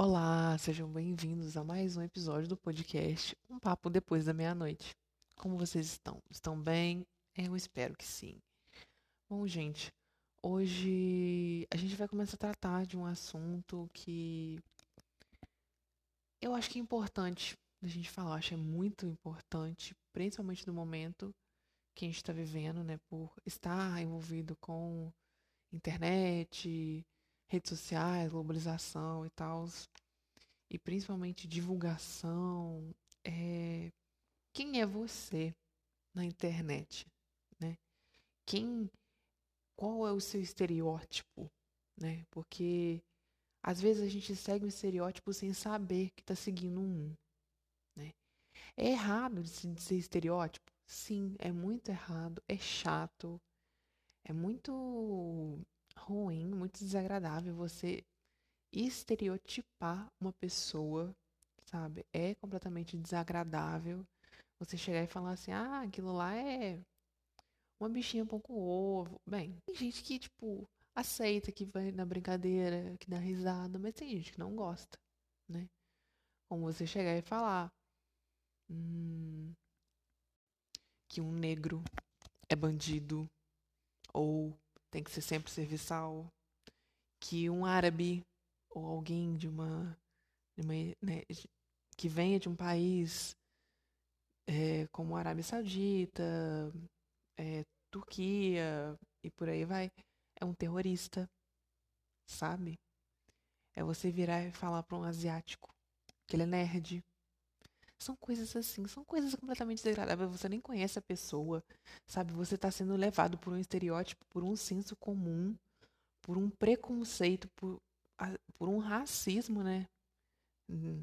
Olá, sejam bem-vindos a mais um episódio do podcast Um Papo Depois da Meia-Noite. Como vocês estão? Estão bem? Eu espero que sim. Bom, gente, hoje a gente vai começar a tratar de um assunto que eu acho que é importante da gente falar, acho que é muito importante, principalmente no momento que a gente está vivendo, né, por estar envolvido com internet, redes sociais, globalização e tal, e principalmente divulgação, é quem é você na internet, né? Quem, qual é o seu estereótipo, né? Porque às vezes a gente segue um estereótipo sem saber que está seguindo um, né? É errado de se dizer estereótipo? Sim, é muito errado, é chato, é muito ruim, muito desagradável você estereotipar uma pessoa, sabe? É completamente desagradável você chegar e falar assim: ah, aquilo lá é uma bichinha pão com ovo. Bem, tem gente que, tipo, aceita, que vai na brincadeira, que dá risada, mas tem gente que não gosta, né? Como você chegar e falar hum, que um negro é bandido ou tem que ser sempre serviçal, que um árabe ou alguém de uma, de uma né, que venha de um país é, como Arábia Saudita, é, Turquia e por aí vai, é um terrorista, sabe? É você virar e falar para um asiático que ele é nerd. São coisas assim, são coisas completamente desagradáveis. Você nem conhece a pessoa, sabe? Você está sendo levado por um estereótipo, por um senso comum, por um preconceito, por, por um racismo, né? Hum,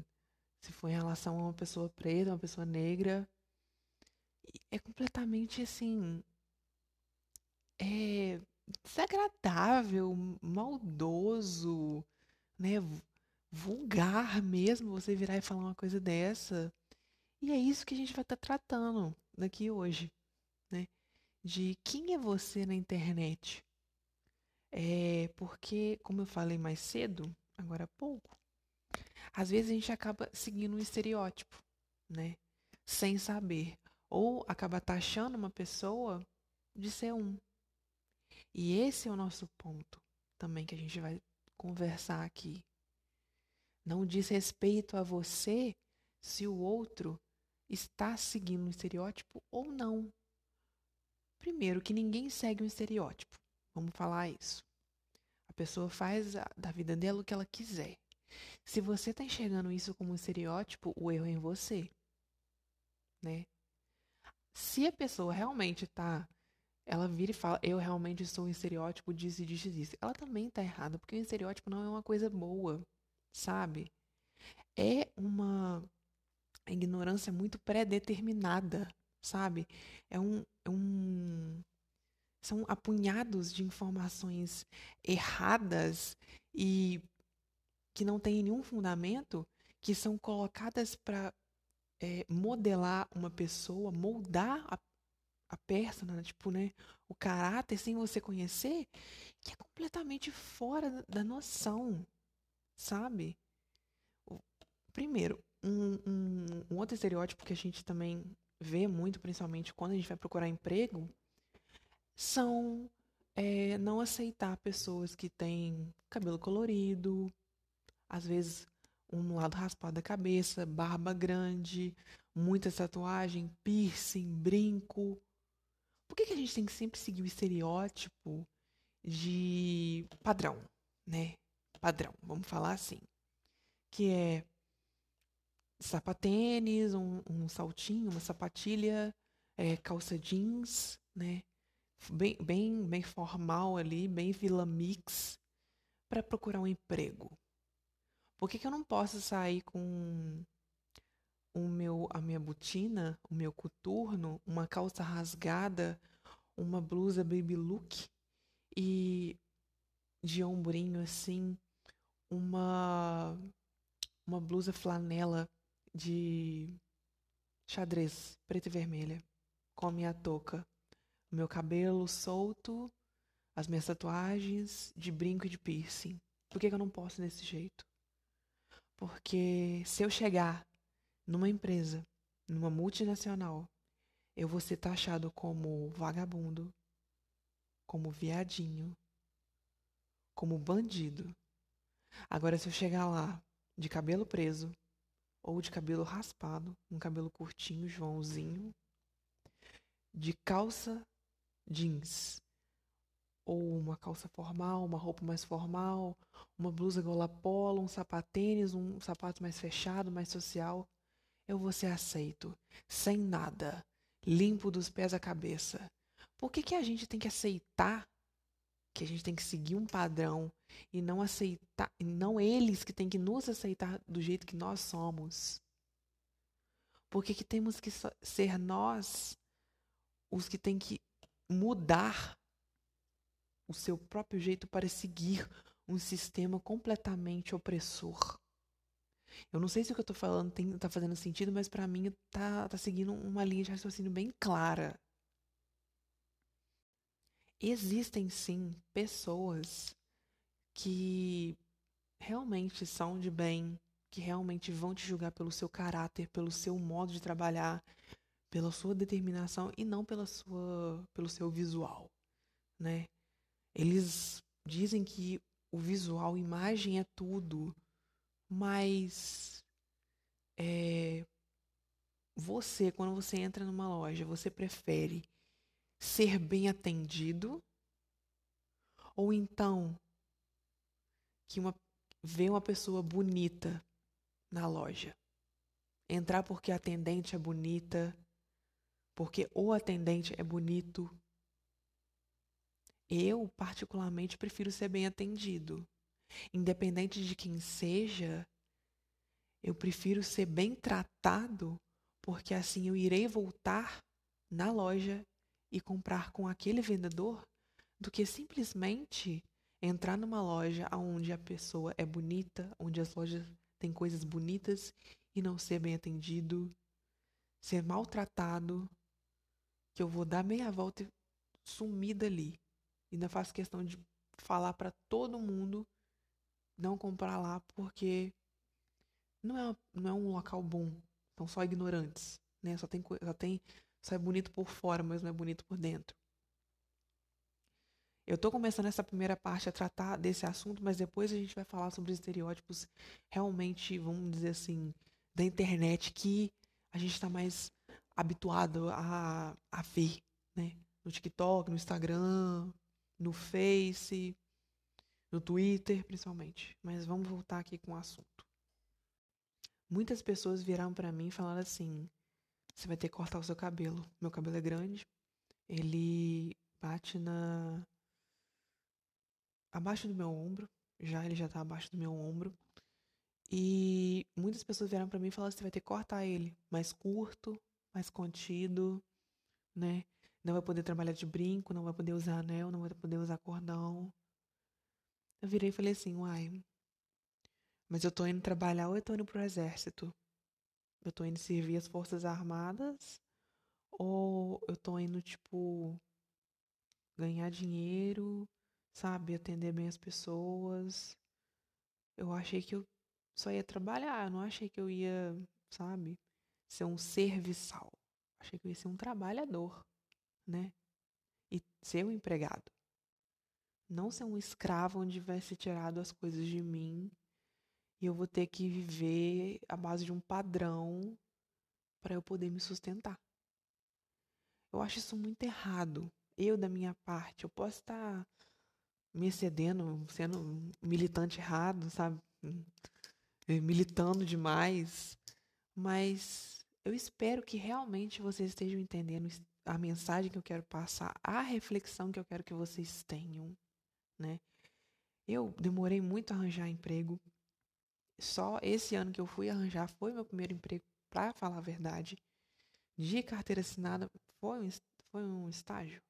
se for em relação a uma pessoa preta, uma pessoa negra. É completamente assim. É desagradável, maldoso, né? Vulgar mesmo você virar e falar uma coisa dessa. E é isso que a gente vai estar tá tratando daqui hoje, né? De quem é você na internet. É porque, como eu falei mais cedo, agora há pouco, às vezes a gente acaba seguindo um estereótipo, né? Sem saber. Ou acaba taxando uma pessoa de ser um. E esse é o nosso ponto também que a gente vai conversar aqui. Não diz respeito a você se o outro está seguindo um estereótipo ou não. Primeiro, que ninguém segue um estereótipo. Vamos falar isso. A pessoa faz da vida dela o que ela quiser. Se você está enxergando isso como um estereótipo, o erro é em você. Né? Se a pessoa realmente está. Ela vira e fala, eu realmente sou um estereótipo disso e disso disso. Ela também está errada, porque o estereótipo não é uma coisa boa, sabe? É uma ignorância muito pré-determinada, sabe? É um, é um são apunhados de informações erradas e que não têm nenhum fundamento, que são colocadas para é, modelar uma pessoa, moldar a, a persona, tipo, né, o caráter sem você conhecer, que é completamente fora da noção, sabe? Primeiro, um, um, um outro estereótipo que a gente também vê muito, principalmente quando a gente vai procurar emprego, são é, não aceitar pessoas que têm cabelo colorido, às vezes um lado raspado da cabeça, barba grande, muita tatuagem, piercing, brinco. Por que, que a gente tem que sempre seguir o estereótipo de padrão, né? Padrão, vamos falar assim. Que é sapatênis, um, um saltinho, uma sapatilha, é, calça jeans, né? bem, bem, bem formal ali, bem Vila Mix, para procurar um emprego? Por que, que eu não posso sair com o meu, a minha botina, o meu coturno, uma calça rasgada, uma blusa baby look e de ombrinho assim, uma uma blusa flanela de xadrez preta e vermelha com a minha touca o meu cabelo solto, as minhas tatuagens de brinco e de piercing. Por que, que eu não posso desse jeito? Porque se eu chegar numa empresa, numa multinacional, eu vou ser taxado como vagabundo, como viadinho, como bandido. Agora, se eu chegar lá de cabelo preso ou de cabelo raspado, um cabelo curtinho, Joãozinho, de calça jeans ou uma calça formal, uma roupa mais formal, uma blusa gola polo, um sapatênis, um sapato mais fechado, mais social, eu vou ser aceito, sem nada, limpo dos pés à cabeça. Por que, que a gente tem que aceitar que a gente tem que seguir um padrão e não aceitar, não eles que têm que nos aceitar do jeito que nós somos? Por que, temos que ser nós os que têm que mudar o seu próprio jeito para seguir um sistema completamente opressor. Eu não sei se o que eu estou falando está fazendo sentido, mas para mim está tá seguindo uma linha de raciocínio bem clara. Existem sim pessoas que realmente são de bem, que realmente vão te julgar pelo seu caráter, pelo seu modo de trabalhar, pela sua determinação e não pela sua, pelo seu visual, né? Eles dizem que o visual, imagem é tudo, mas é, você, quando você entra numa loja, você prefere ser bem atendido ou então que uma ver uma pessoa bonita na loja. Entrar porque a atendente é bonita, porque o atendente é bonito. Eu, particularmente, prefiro ser bem atendido. Independente de quem seja, eu prefiro ser bem tratado, porque assim eu irei voltar na loja e comprar com aquele vendedor, do que simplesmente entrar numa loja onde a pessoa é bonita, onde as lojas têm coisas bonitas e não ser bem atendido, ser maltratado que eu vou dar meia volta e sumir dali. Ainda faço questão de falar para todo mundo não comprar lá porque não é, não é um local bom. São só ignorantes, né? Só tem, só tem, só é bonito por fora, mas não é bonito por dentro. Eu tô começando essa primeira parte a tratar desse assunto, mas depois a gente vai falar sobre os estereótipos realmente, vamos dizer assim, da internet que a gente está mais habituado a, a ver, né? No TikTok, no Instagram, no Face, no Twitter, principalmente. Mas vamos voltar aqui com o assunto. Muitas pessoas viraram para mim falando assim: você vai ter que cortar o seu cabelo. Meu cabelo é grande, ele bate na abaixo do meu ombro, já ele já tá abaixo do meu ombro. E muitas pessoas vieram para mim e falaram: você vai ter que cortar ele mais curto, mais contido, né? Não vai poder trabalhar de brinco, não vai poder usar anel, não vai poder usar cordão. Eu virei e falei assim, uai, mas eu tô indo trabalhar ou eu tô indo pro exército? Eu tô indo servir as forças armadas? Ou eu tô indo, tipo, ganhar dinheiro, sabe? Atender bem as pessoas. Eu achei que eu só ia trabalhar, eu não achei que eu ia, sabe? ser um serviçal. Achei que eu ia ser um trabalhador, né? E ser um empregado. Não ser um escravo onde vai ser tirado as coisas de mim e eu vou ter que viver à base de um padrão para eu poder me sustentar. Eu acho isso muito errado. Eu, da minha parte, eu posso estar me excedendo, sendo militante errado, sabe? Militando demais. Mas eu espero que realmente vocês estejam entendendo a mensagem que eu quero passar, a reflexão que eu quero que vocês tenham, né? Eu demorei muito a arranjar emprego. Só esse ano que eu fui arranjar foi meu primeiro emprego, para falar a verdade. De carteira assinada foi um, foi um estágio.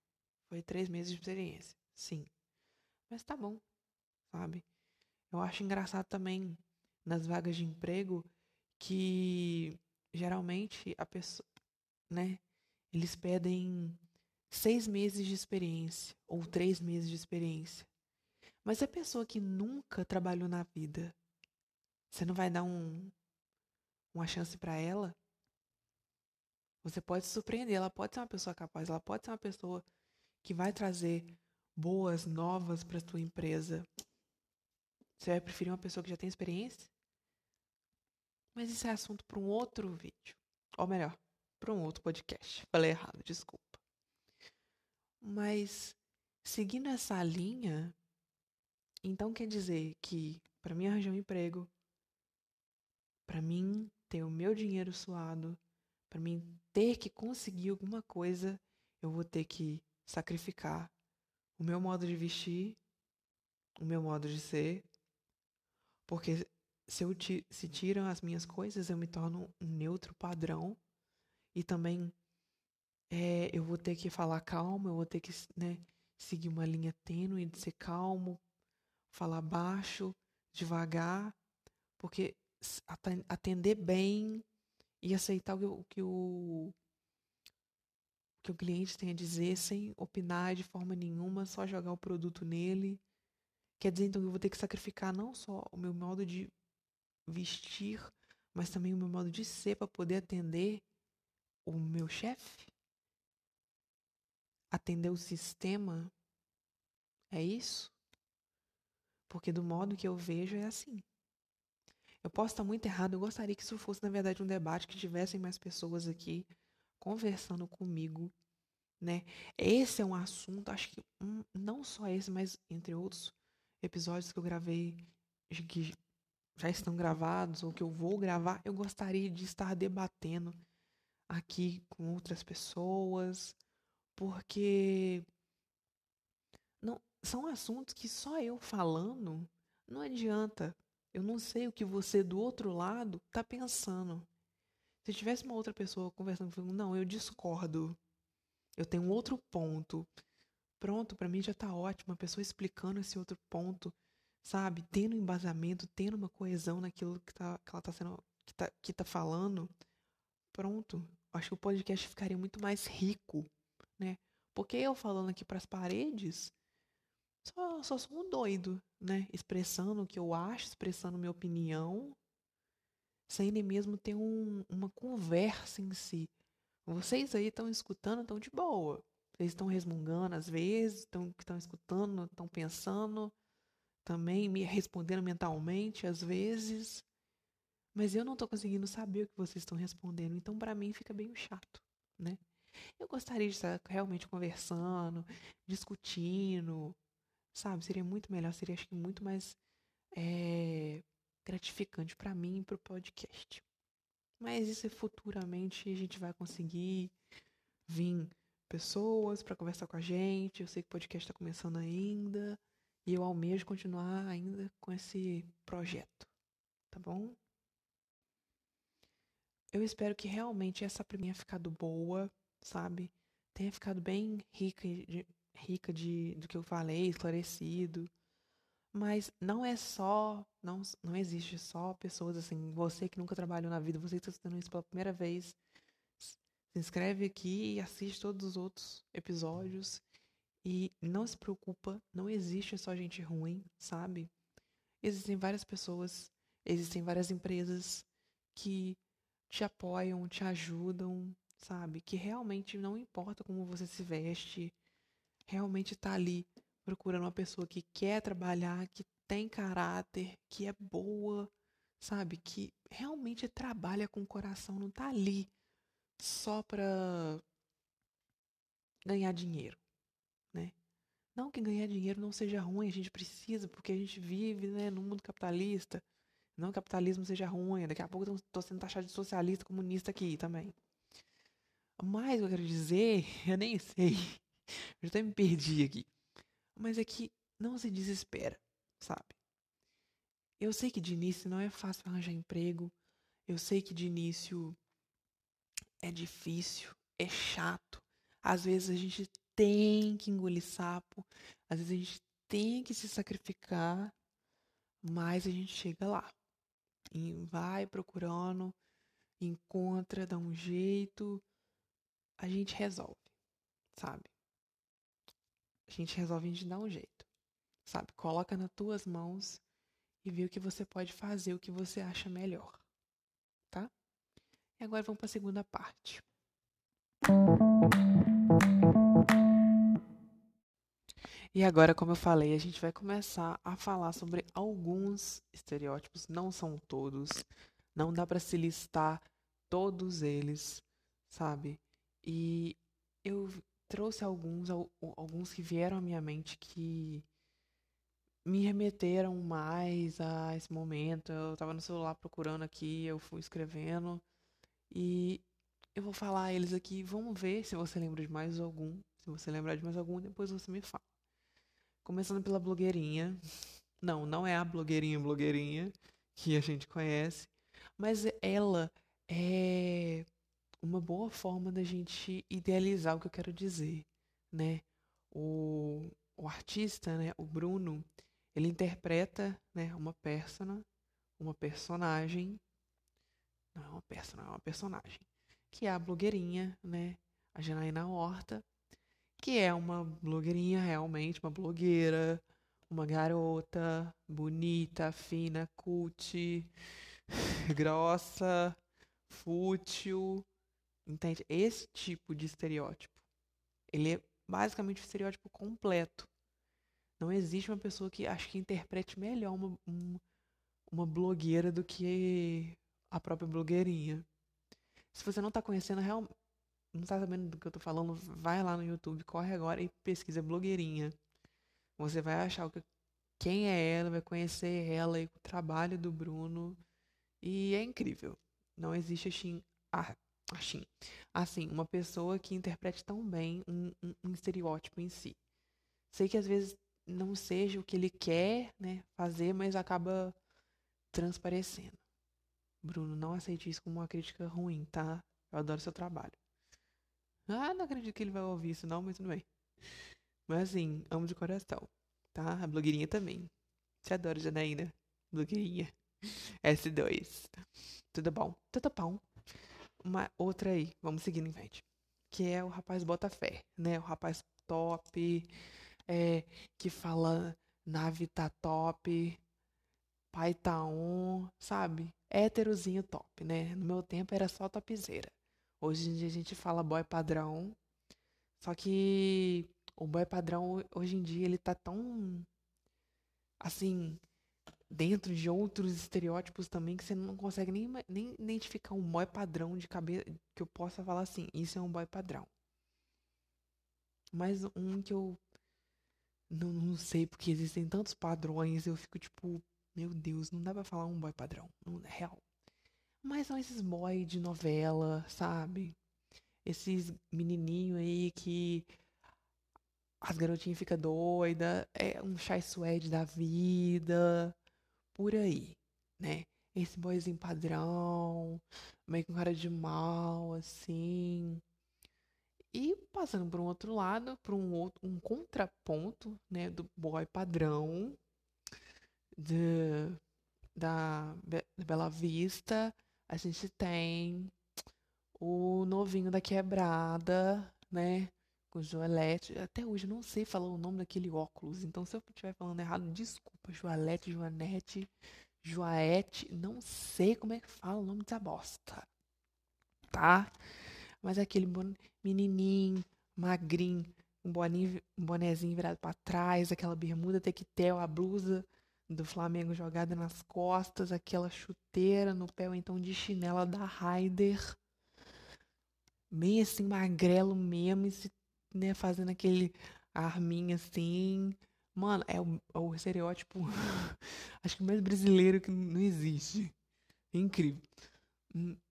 Foi três meses de experiência, sim. Mas tá bom, sabe? Eu acho engraçado também nas vagas de emprego que geralmente a pessoa, né? Eles pedem seis meses de experiência ou três meses de experiência. Mas a pessoa que nunca trabalhou na vida, Você não vai dar um, uma chance para ela? Você pode surpreender, ela pode ser uma pessoa capaz, ela pode ser uma pessoa que vai trazer boas novas para sua empresa. Você vai preferir uma pessoa que já tem experiência? Mas isso é assunto para um outro vídeo. Ou melhor, para um outro podcast. Falei errado, desculpa. Mas seguindo essa linha, então quer dizer que para mim arranjar um emprego, para mim ter o meu dinheiro suado, para mim ter que conseguir alguma coisa, eu vou ter que sacrificar o meu modo de vestir, o meu modo de ser, porque se, eu se tiram as minhas coisas, eu me torno um neutro padrão. E também é, eu vou ter que falar calmo, eu vou ter que né, seguir uma linha tênue de ser calmo, falar baixo, devagar, porque atender bem e aceitar o que o, que o cliente tem a dizer sem opinar de forma nenhuma, só jogar o produto nele. Quer dizer, então, que eu vou ter que sacrificar não só o meu modo de vestir, mas também o meu modo de ser para poder atender o meu chefe? Atender o sistema? É isso? Porque do modo que eu vejo é assim. Eu posso estar muito errado, eu gostaria que isso fosse, na verdade, um debate, que tivessem mais pessoas aqui conversando comigo, né? Esse é um assunto, acho que um, não só esse, mas entre outros episódios que eu gravei, que já estão gravados ou que eu vou gravar, eu gostaria de estar debatendo aqui com outras pessoas, porque não são assuntos que só eu falando não adianta. Eu não sei o que você do outro lado tá pensando. Se tivesse uma outra pessoa conversando comigo, não, eu discordo. Eu tenho um outro ponto. Pronto, para mim já tá ótimo. A pessoa explicando esse outro ponto sabe? Tendo embasamento, tendo uma coesão naquilo que, tá, que ela tá sendo, que tá, que tá falando, pronto. Acho que o podcast ficaria muito mais rico, né? Porque eu falando aqui para as paredes, só, só sou um doido, né? Expressando o que eu acho, expressando minha opinião, sem mesmo ter um, uma conversa em si. Vocês aí estão escutando, estão de boa. Vocês estão resmungando às vezes, estão escutando, estão pensando, também me respondendo mentalmente às vezes, mas eu não estou conseguindo saber o que vocês estão respondendo, então para mim fica bem chato, né? Eu gostaria de estar realmente conversando, discutindo, sabe? Seria muito melhor, seria acho que muito mais é, gratificante para mim e para o podcast. Mas isso é futuramente a gente vai conseguir vir pessoas para conversar com a gente. Eu sei que o podcast está começando ainda. E eu almejo continuar ainda com esse projeto, tá bom? Eu espero que realmente essa pra tenha ficado boa, sabe? Tenha ficado bem rica de, rica de do que eu falei, esclarecido. Mas não é só, não, não existe só pessoas assim, você que nunca trabalhou na vida, você que está estudando isso pela primeira vez, se inscreve aqui e assiste todos os outros episódios e não se preocupa, não existe só gente ruim, sabe? Existem várias pessoas, existem várias empresas que te apoiam, te ajudam, sabe? Que realmente não importa como você se veste, realmente tá ali procurando uma pessoa que quer trabalhar, que tem caráter, que é boa, sabe? Que realmente trabalha com o coração, não tá ali só pra ganhar dinheiro. Não que ganhar dinheiro não seja ruim, a gente precisa, porque a gente vive né, no mundo capitalista. Não que o capitalismo seja ruim, daqui a pouco estou sendo taxado de socialista, comunista aqui também. Mas eu quero dizer, eu nem sei, eu até me perdi aqui. Mas é que não se desespera, sabe? Eu sei que de início não é fácil arranjar emprego. Eu sei que de início é difícil, é chato. Às vezes a gente tem que engolir sapo, às vezes a gente tem que se sacrificar, mas a gente chega lá. E vai procurando, encontra, dá um jeito, a gente resolve, sabe? Gente resolve, a gente dá um jeito, sabe? Coloca nas tuas mãos e ver o que você pode fazer, o que você acha melhor, tá? E agora vamos para a segunda parte. E agora, como eu falei, a gente vai começar a falar sobre alguns estereótipos, não são todos, não dá para se listar todos eles, sabe? E eu trouxe alguns, alguns que vieram à minha mente que me remeteram mais a esse momento. Eu estava no celular procurando aqui, eu fui escrevendo e eu vou falar eles aqui. Vamos ver se você lembra de mais algum. Se você lembrar de mais algum, depois você me fala. Começando pela blogueirinha. Não, não é a blogueirinha blogueirinha que a gente conhece, mas ela é uma boa forma da gente idealizar o que eu quero dizer, né? O, o artista, né, o Bruno, ele interpreta, né, uma persona, uma personagem, não é uma persona, é uma personagem, que é a blogueirinha, né, a Janaína Horta, que é uma blogueirinha realmente, uma blogueira, uma garota bonita, fina, cult, grossa, fútil, entende? Esse tipo de estereótipo, ele é basicamente o estereótipo completo. Não existe uma pessoa que acho que interprete melhor uma, uma blogueira do que a própria blogueirinha. Se você não está conhecendo realmente não tá sabendo do que eu tô falando, vai lá no YouTube, corre agora e pesquisa blogueirinha. Você vai achar o que, quem é ela, vai conhecer ela e o trabalho do Bruno. E é incrível. Não existe assim, assim, assim uma pessoa que interprete tão bem um, um, um estereótipo em si. Sei que às vezes não seja o que ele quer né, fazer, mas acaba transparecendo. Bruno, não aceite isso como uma crítica ruim, tá? Eu adoro seu trabalho. Ah, não acredito que ele vai ouvir isso não, mas tudo bem. Mas assim, amo de coração, tá? A blogueirinha também. Te adoro, Janaína. Blogueirinha. S2. Tudo bom? Tudo bom. Uma outra aí, vamos seguindo em frente. Que é o rapaz bota fé, né? O rapaz top, é, que fala nave tá top, pai tá on, sabe? Héterozinho top, né? No meu tempo era só topzeira. Hoje em dia a gente fala boy padrão. Só que o boy padrão hoje em dia ele tá tão assim dentro de outros estereótipos também que você não consegue nem, nem identificar um boy padrão de cabeça que eu possa falar assim, isso é um boy padrão. Mas um que eu não, não sei porque existem tantos padrões, eu fico tipo, meu Deus, não dá pra falar um boy padrão, não, é real. Mas são esses boy de novela, sabe? Esses menininho aí que as garotinhas ficam doidas, é um chai suede da vida, por aí, né? Esse boyzinho padrão, meio com cara de mal, assim. E passando por um outro lado, por um outro, um contraponto, né, do boy padrão de, da, da Bela Vista, a gente tem o novinho da quebrada, né? Com Joelete. Até hoje eu não sei falar o nome daquele óculos. Então, se eu estiver falando errado, desculpa. Joelete, Joanete, Joaete. Não sei como é que fala o nome dessa bosta. Tá? Mas é aquele menininho, magrinho, um, boninho, um bonezinho virado para trás, aquela bermuda tequetel, a blusa do Flamengo jogada nas costas, aquela chuteira no pé, ou então de chinela da Raider. Bem assim, magrelo mesmo, e né, fazendo aquele arminha assim. Mano, é o, é o estereótipo, acho que mais brasileiro que não existe. incrível.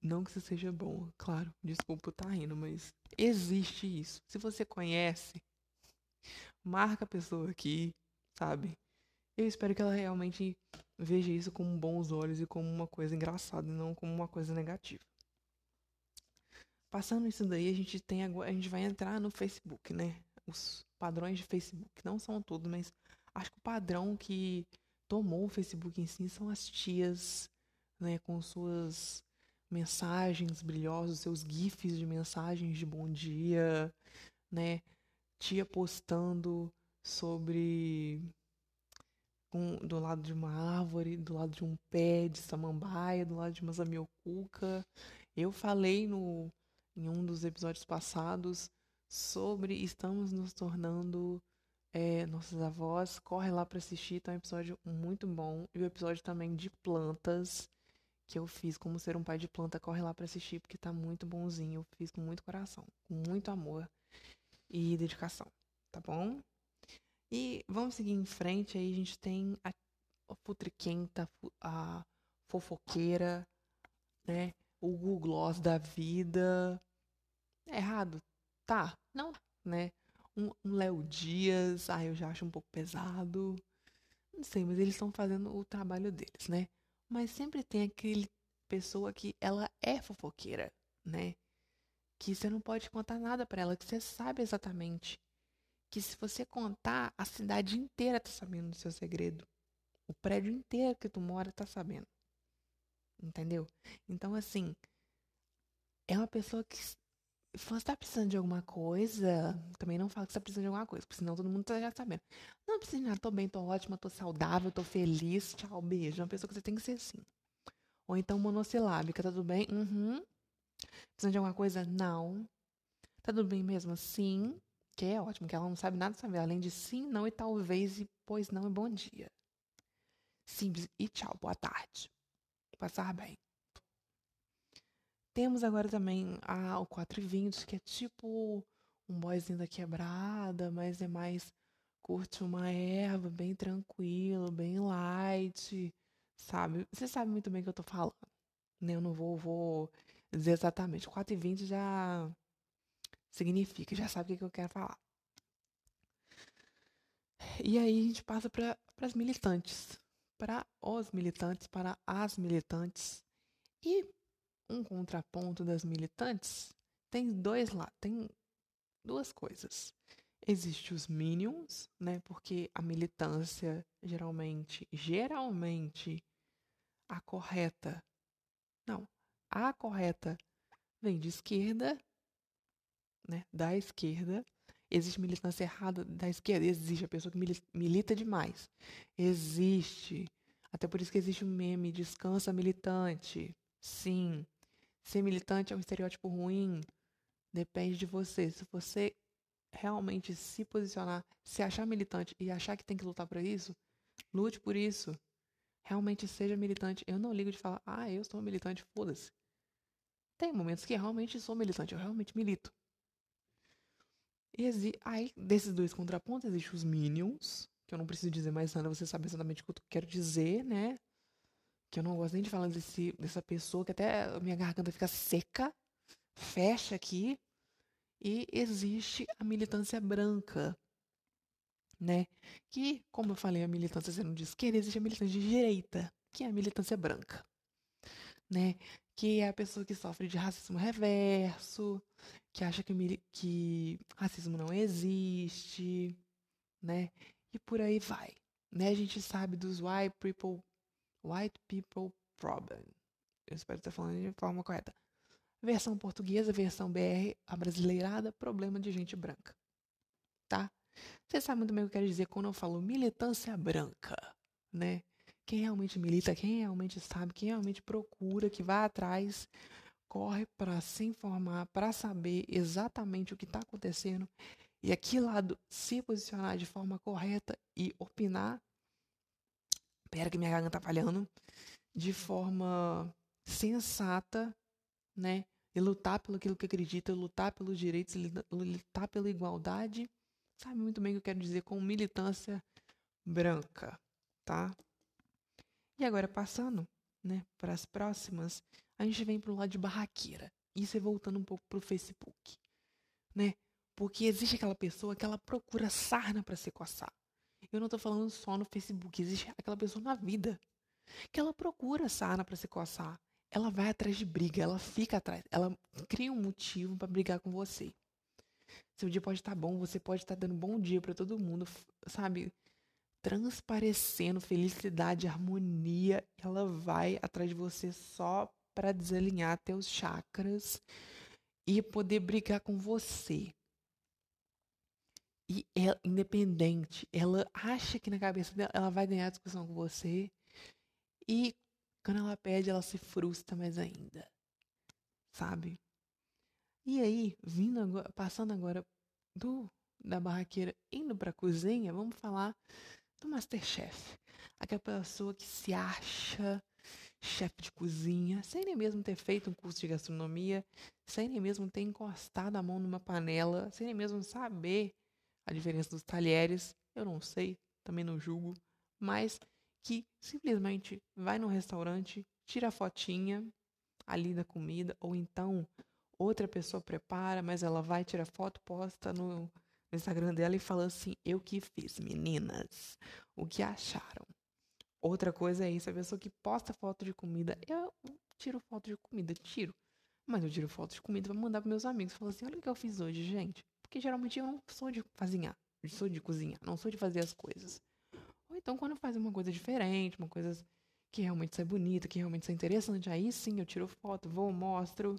Não que isso seja bom, claro, desculpa tá rindo, mas existe isso. Se você conhece, marca a pessoa aqui, sabe? Eu espero que ela realmente veja isso com bons olhos e como uma coisa engraçada não como uma coisa negativa. Passando isso daí, a gente tem a gente vai entrar no Facebook, né? Os padrões de Facebook, não são todos, mas acho que o padrão que tomou o Facebook em si são as tias, né, com suas mensagens brilhosas, seus gifs de mensagens de bom dia, né? Tia postando sobre com, do lado de uma árvore, do lado de um pé de samambaia, do lado de uma zamioculca. Eu falei no, em um dos episódios passados sobre estamos nos tornando é, nossos avós. Corre lá para assistir, tá um episódio muito bom. E o episódio também de plantas que eu fiz como ser um pai de planta, corre lá para assistir porque tá muito bonzinho. Eu fiz com muito coração, com muito amor e dedicação, tá bom? E vamos seguir em frente, aí a gente tem a, a a fofoqueira, né? O Google Gloss da vida. É errado? Tá, não, né? Um, um Léo Dias, ah, eu já acho um pouco pesado. Não sei, mas eles estão fazendo o trabalho deles, né? Mas sempre tem aquele pessoa que ela é fofoqueira, né? Que você não pode contar nada para ela, que você sabe exatamente que se você contar, a cidade inteira tá sabendo do seu segredo. O prédio inteiro que tu mora tá sabendo. Entendeu? Então, assim, é uma pessoa que. Se você tá precisando de alguma coisa, também não fala que você tá precisando de alguma coisa, porque senão todo mundo tá já sabendo. Não precisa de nada, tô bem, tô ótima, tô saudável, tô feliz, tchau, beijo. É uma pessoa que você tem que ser assim. Ou então monossilábica, tá tudo bem? Uhum. Precisando de alguma coisa? Não. Tá tudo bem mesmo? Sim. Que é ótimo, que ela não sabe nada saber, além de sim, não e talvez e pois não e bom dia. Simples e tchau, boa tarde. Passar bem. Temos agora também a, o 420, que é tipo um boyzinho da quebrada, mas é mais curte uma erva, bem tranquilo, bem light, sabe? Você sabe muito bem o que eu tô falando. Né? Eu não vou, vou dizer exatamente. 420 já significa, já sabe o que eu quero falar. E aí a gente passa para as militantes, para os militantes, para as militantes. E um contraponto das militantes tem dois lá, tem duas coisas. Existe os minions, né? Porque a militância geralmente, geralmente a correta, não, a correta vem de esquerda né, da esquerda. Existe militância errada da esquerda. Existe a pessoa que milita demais. Existe. Até por isso que existe um meme, descansa militante. Sim. Ser militante é um estereótipo ruim. Depende de você. Se você realmente se posicionar, se achar militante e achar que tem que lutar por isso, lute por isso. Realmente seja militante. Eu não ligo de falar, ah, eu sou militante, foda-se. Tem momentos que realmente sou militante, eu realmente milito. Exi aí, desses dois contrapontos, existem os Minions, que eu não preciso dizer mais nada, você sabe exatamente o que eu quero dizer, né? Que eu não gosto nem de falar desse, dessa pessoa, que até a minha garganta fica seca, fecha aqui. E existe a militância branca, né? Que, como eu falei, a militância sendo de esquerda, existe a militância de direita, que é a militância branca, né? Que é a pessoa que sofre de racismo reverso, que acha que, que racismo não existe, né? E por aí vai. Né? A gente sabe dos white people, white people problem. Eu espero estar falando de forma correta. Versão portuguesa, versão BR, a brasileirada, problema de gente branca. Tá? Você sabe muito bem o que eu quero dizer quando eu falo militância branca, né? Quem realmente milita, quem realmente sabe, quem realmente procura, que vai atrás corre para se informar, para saber exatamente o que está acontecendo e aqui lado se posicionar de forma correta e opinar. Pera que minha garganta tá falhando. De forma sensata, né? E lutar pelo aquilo que acredita, lutar pelos direitos, lutar pela igualdade. Sabe muito bem o que eu quero dizer com militância branca, tá? E agora passando, né, para as próximas, a gente vem para o lado de barraqueira. Isso é voltando um pouco para o Facebook, né? Porque existe aquela pessoa que ela procura sarna para se coçar. Eu não estou falando só no Facebook, existe aquela pessoa na vida que ela procura sarna para se coçar. Ela vai atrás de briga, ela fica atrás, ela cria um motivo para brigar com você. Seu dia pode estar tá bom, você pode estar tá dando bom dia para todo mundo, sabe? Transparecendo felicidade, harmonia, ela vai atrás de você só para desalinhar teus chakras e poder brigar com você. E ela, independente, ela acha que na cabeça dela ela vai ganhar a discussão com você. E quando ela pede, ela se frustra mais ainda. Sabe? E aí, vindo agora, passando agora do da barraqueira indo pra cozinha, vamos falar do Masterchef. Aquela pessoa que se acha chefe de cozinha, sem nem mesmo ter feito um curso de gastronomia, sem nem mesmo ter encostado a mão numa panela, sem nem mesmo saber a diferença dos talheres. Eu não sei, também não julgo, mas que simplesmente vai no restaurante, tira a fotinha ali da comida, ou então outra pessoa prepara, mas ela vai tirar foto, posta no no Instagram dela e fala assim: Eu que fiz, meninas. O que acharam? Outra coisa é isso: a pessoa que posta foto de comida. Eu tiro foto de comida, tiro. Mas eu tiro foto de comida pra mandar pros meus amigos. Falo assim: Olha o que eu fiz hoje, gente. Porque geralmente eu não sou de cozinhar. Sou de cozinhar, não sou de fazer as coisas. Ou então quando faz uma coisa diferente, uma coisa que realmente sai bonita, que realmente sai interessante, aí sim eu tiro foto, vou, mostro.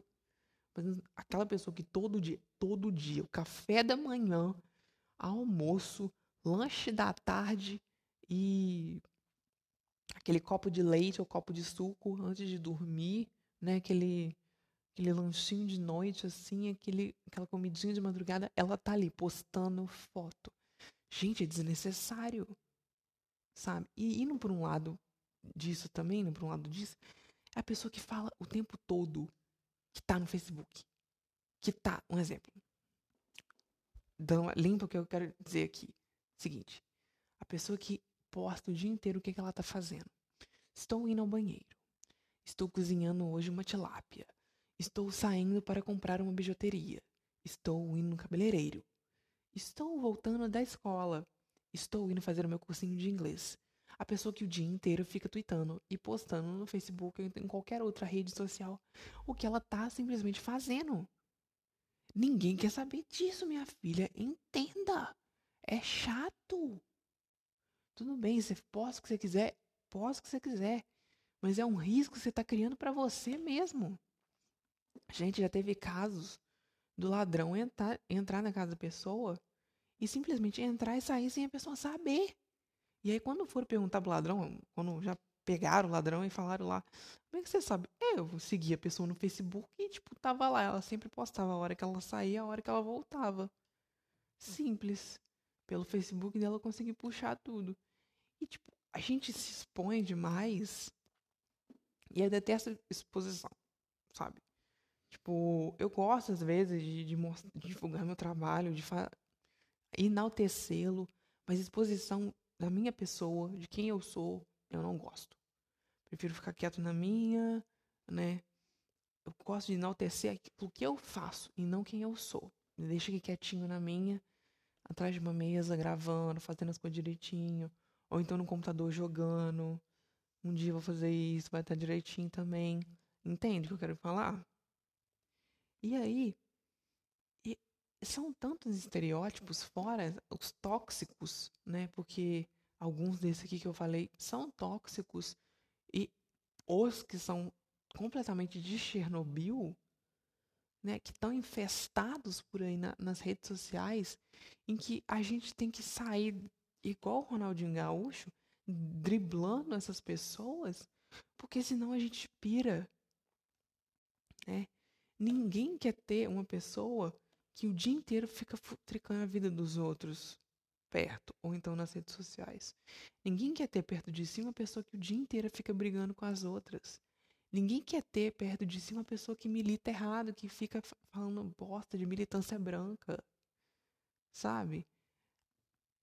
Mas aquela pessoa que todo dia, todo dia, o café da manhã, almoço, lanche da tarde e aquele copo de leite ou copo de suco antes de dormir, né? Aquele aquele lanchinho de noite assim, aquele aquela comidinha de madrugada, ela tá ali postando foto. Gente, é desnecessário. Sabe? E indo por um lado disso também, indo por um lado disso, é a pessoa que fala o tempo todo que tá no Facebook. Que tá, um exemplo. Dão, limpa o que eu quero dizer aqui. Seguinte, a pessoa que posta o dia inteiro o que, que ela tá fazendo. Estou indo ao banheiro. Estou cozinhando hoje uma tilápia. Estou saindo para comprar uma bijuteria. Estou indo no cabeleireiro. Estou voltando da escola. Estou indo fazer o meu cursinho de inglês. A pessoa que o dia inteiro fica tweetando e postando no Facebook ou em qualquer outra rede social o que ela tá simplesmente fazendo. Ninguém quer saber disso, minha filha. Entenda. É chato. Tudo bem, você posta o que você quiser, posta o que você quiser. Mas é um risco que você está criando para você mesmo. Gente, já teve casos do ladrão entrar, entrar na casa da pessoa e simplesmente entrar e sair sem a pessoa saber. E aí, quando for perguntar pro ladrão, quando já pegaram o ladrão e falaram lá, como é que você sabe? É, eu segui a pessoa no Facebook e, tipo, tava lá. Ela sempre postava a hora que ela saía, a hora que ela voltava. Simples. Pelo Facebook dela eu consegui puxar tudo. E, tipo, a gente se expõe demais e eu detesto exposição, sabe? Tipo, eu gosto às vezes de, de, de divulgar meu trabalho, de enaltecê-lo, mas exposição da minha pessoa, de quem eu sou, eu não gosto. Prefiro ficar quieto na minha, né? Eu gosto de enaltecer o que eu faço e não quem eu sou. Me deixa aqui quietinho na minha, atrás de uma mesa, gravando, fazendo as coisas direitinho. Ou então no computador jogando. Um dia eu vou fazer isso, vai estar direitinho também. Entende o que eu quero falar? E aí, são tantos estereótipos fora os tóxicos, né? Porque alguns desses aqui que eu falei são tóxicos e os que são completamente de Chernobyl, né, que estão infestados por aí na, nas redes sociais, em que a gente tem que sair igual o Ronaldinho Gaúcho, driblando essas pessoas, porque senão a gente pira. Né? Ninguém quer ter uma pessoa que o dia inteiro fica tricando a vida dos outros perto, ou então nas redes sociais. Ninguém quer ter perto de si uma pessoa que o dia inteiro fica brigando com as outras. Ninguém quer ter perto de si uma pessoa que milita errado, que fica falando bosta de militância branca. Sabe?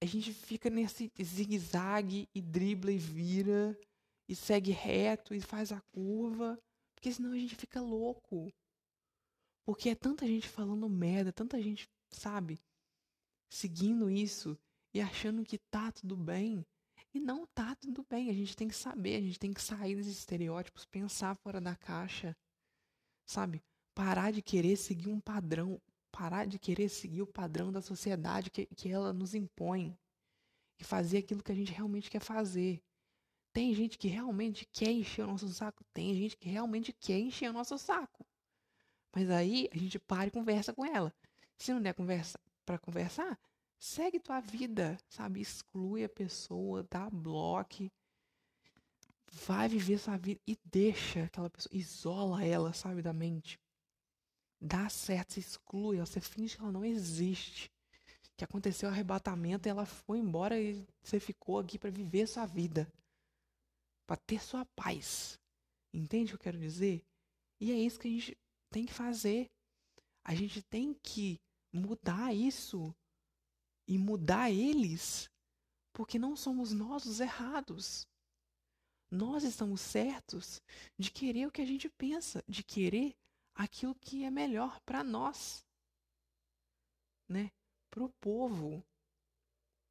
A gente fica nesse zigue-zague e dribla e vira e segue reto e faz a curva, porque senão a gente fica louco. Porque é tanta gente falando merda, tanta gente, sabe, seguindo isso e achando que tá tudo bem. E não tá tudo bem. A gente tem que saber, a gente tem que sair desses estereótipos, pensar fora da caixa. Sabe? Parar de querer seguir um padrão. Parar de querer seguir o padrão da sociedade que, que ela nos impõe. E fazer aquilo que a gente realmente quer fazer. Tem gente que realmente quer encher o nosso saco. Tem gente que realmente quer encher o nosso saco. Mas aí a gente para e conversa com ela. Se não der conversa para conversar, segue tua vida, sabe? Exclui a pessoa, dá bloco, vai viver sua vida e deixa aquela pessoa, isola ela, sabe, da mente. Dá certo, você exclui, você finge que ela não existe. Que aconteceu o arrebatamento e ela foi embora e você ficou aqui para viver sua vida. Para ter sua paz. Entende o que eu quero dizer? E é isso que a gente tem que fazer. A gente tem que mudar isso e mudar eles, porque não somos nós os errados. Nós estamos certos de querer o que a gente pensa, de querer aquilo que é melhor para nós, né? Para o povo,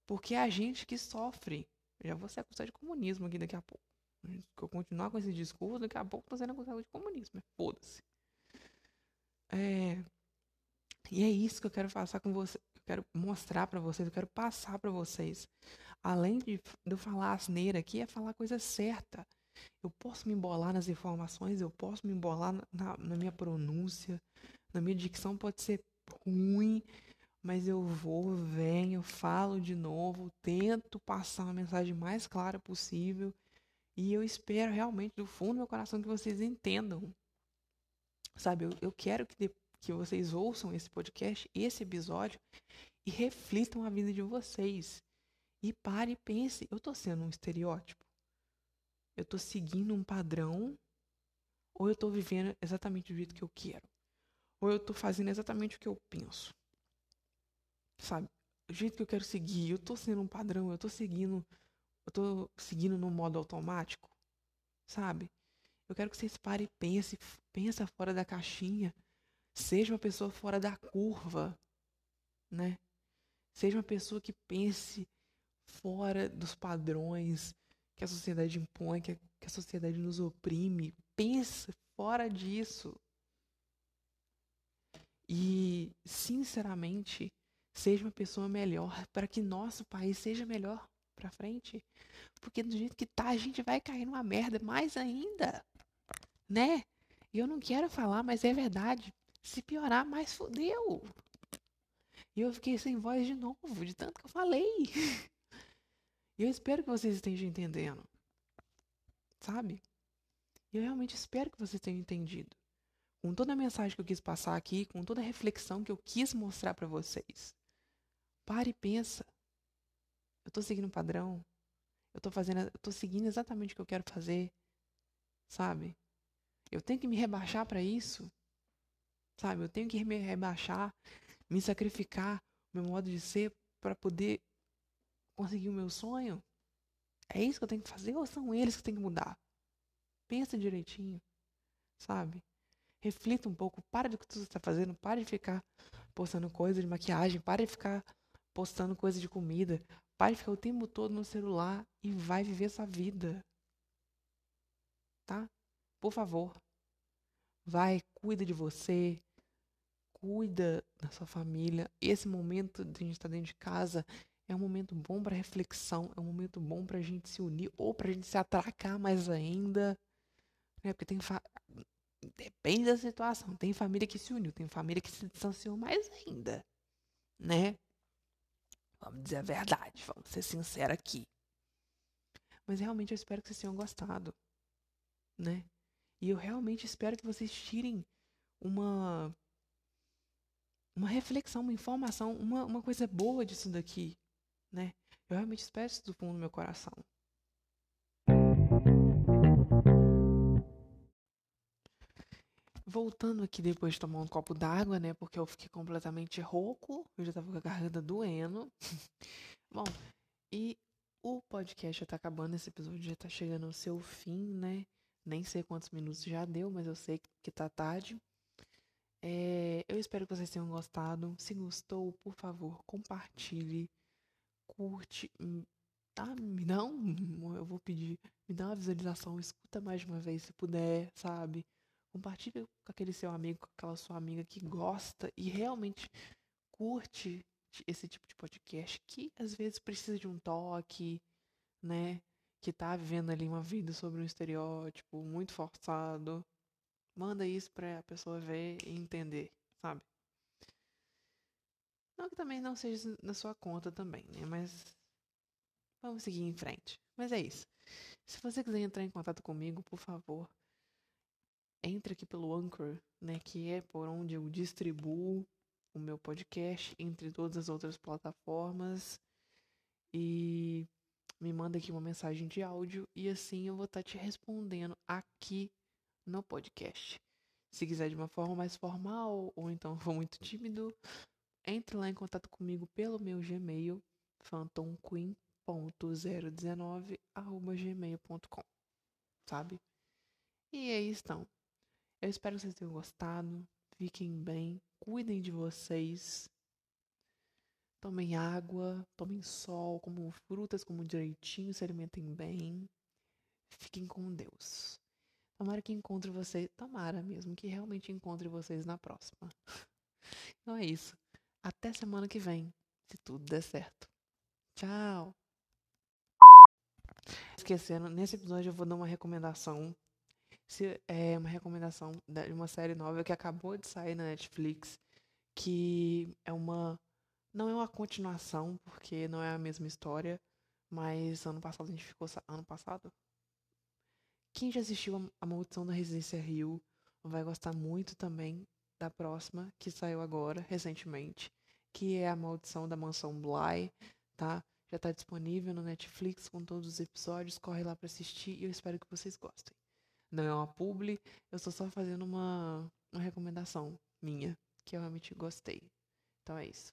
porque é a gente que sofre. Já vou ser acusado de comunismo aqui daqui a pouco. Se eu continuar com esse discurso, daqui a pouco estou sendo acusado de comunismo. Foda-se. É... E é isso que eu quero passar com você. Eu quero mostrar para vocês, eu quero passar para vocês. Além de, de eu falar asneira aqui, é falar a coisa certa. Eu posso me embolar nas informações, eu posso me embolar na, na minha pronúncia, na minha dicção pode ser ruim, mas eu vou, venho, falo de novo, tento passar uma mensagem mais clara possível e eu espero realmente do fundo do meu coração que vocês entendam. Sabe, eu, eu quero que, de, que vocês ouçam esse podcast, esse episódio e reflitam a vida de vocês. E pare e pense, eu tô sendo um estereótipo? Eu tô seguindo um padrão? Ou eu tô vivendo exatamente do jeito que eu quero? Ou eu tô fazendo exatamente o que eu penso? Sabe? O jeito que eu quero seguir, eu tô sendo um padrão, eu tô seguindo, eu tô seguindo no modo automático, sabe? Eu quero que vocês parem e pensem, pensa fora da caixinha, seja uma pessoa fora da curva, né? Seja uma pessoa que pense fora dos padrões que a sociedade impõe, que a, que a sociedade nos oprime. Pensa fora disso. E, sinceramente, seja uma pessoa melhor para que nosso país seja melhor para frente. Porque do jeito que tá, a gente vai cair numa merda mais ainda. Né? E eu não quero falar, mas é verdade. Se piorar, mais fodeu. E eu fiquei sem voz de novo, de tanto que eu falei. E eu espero que vocês estejam entendendo. Sabe? E eu realmente espero que vocês tenham entendido. Com toda a mensagem que eu quis passar aqui, com toda a reflexão que eu quis mostrar para vocês. Pare e pensa. Eu tô seguindo um padrão. Eu tô fazendo, eu tô seguindo exatamente o que eu quero fazer. Sabe? Eu tenho que me rebaixar para isso. Sabe? Eu tenho que me rebaixar me sacrificar meu modo de ser para poder conseguir o meu sonho? É isso que eu tenho que fazer ou são eles que têm que mudar? Pensa direitinho, sabe? Reflita um pouco, para do que tu está fazendo, para de ficar postando coisa de maquiagem, para de ficar postando coisa de comida, para de ficar o tempo todo no celular e vai viver sua vida. Tá? Por favor. Vai, cuida de você, cuida da sua família. Esse momento de a gente estar dentro de casa é um momento bom para reflexão, é um momento bom para a gente se unir ou para a gente se atracar mais ainda. Né? Porque tem. Fa... Depende da situação. Tem família que se uniu, tem família que se distanciou mais ainda. Né? Vamos dizer a verdade, vamos ser sinceros aqui. Mas realmente eu espero que vocês tenham gostado. Né? E eu realmente espero que vocês tirem uma uma reflexão, uma informação, uma, uma coisa boa disso daqui, né? Eu realmente espero isso do fundo do meu coração. Voltando aqui depois de tomar um copo d'água, né? Porque eu fiquei completamente rouco, eu já tava com a garganta doendo. Bom, e o podcast já tá acabando, esse episódio já tá chegando ao seu fim, né? Nem sei quantos minutos já deu, mas eu sei que tá tarde. É, eu espero que vocês tenham gostado. Se gostou, por favor, compartilhe, curte, hum, tá? Me dá um, eu vou pedir, me dá uma visualização, escuta mais de uma vez se puder, sabe? Compartilhe com aquele seu amigo, com aquela sua amiga que gosta e realmente curte esse tipo de podcast que às vezes precisa de um toque, né? Que tá vivendo ali uma vida sobre um estereótipo muito forçado manda isso pra pessoa ver e entender, sabe? Não que também não seja na sua conta também, né? Mas vamos seguir em frente. Mas é isso. Se você quiser entrar em contato comigo, por favor, entre aqui pelo Anchor, né? Que é por onde eu distribuo o meu podcast entre todas as outras plataformas. E me manda aqui uma mensagem de áudio e assim eu vou estar te respondendo aqui no podcast. Se quiser de uma forma mais formal ou então for muito tímido, entre lá em contato comigo pelo meu Gmail, phantomqueen.019@gmail.com, sabe? E aí estão. Eu espero que vocês tenham gostado. Fiquem bem, cuidem de vocês. Tomem água, tomem sol, comam frutas, comam direitinho, se alimentem bem. Fiquem com Deus. Tomara que encontre vocês. Tomara mesmo que realmente encontre vocês na próxima. Então é isso. Até semana que vem, se tudo der certo. Tchau! Esquecendo, nesse episódio eu vou dar uma recomendação. Se, é uma recomendação de uma série nova que acabou de sair na Netflix. Que é uma. Não é uma continuação, porque não é a mesma história. Mas ano passado a gente ficou. Ano passado? Quem já assistiu A Maldição da Residência Rio vai gostar muito também da próxima, que saiu agora, recentemente, que é A Maldição da Mansão Bly, tá? Já tá disponível no Netflix com todos os episódios, corre lá para assistir e eu espero que vocês gostem. Não é uma publi, eu estou só fazendo uma, uma recomendação minha, que eu realmente gostei. Então é isso.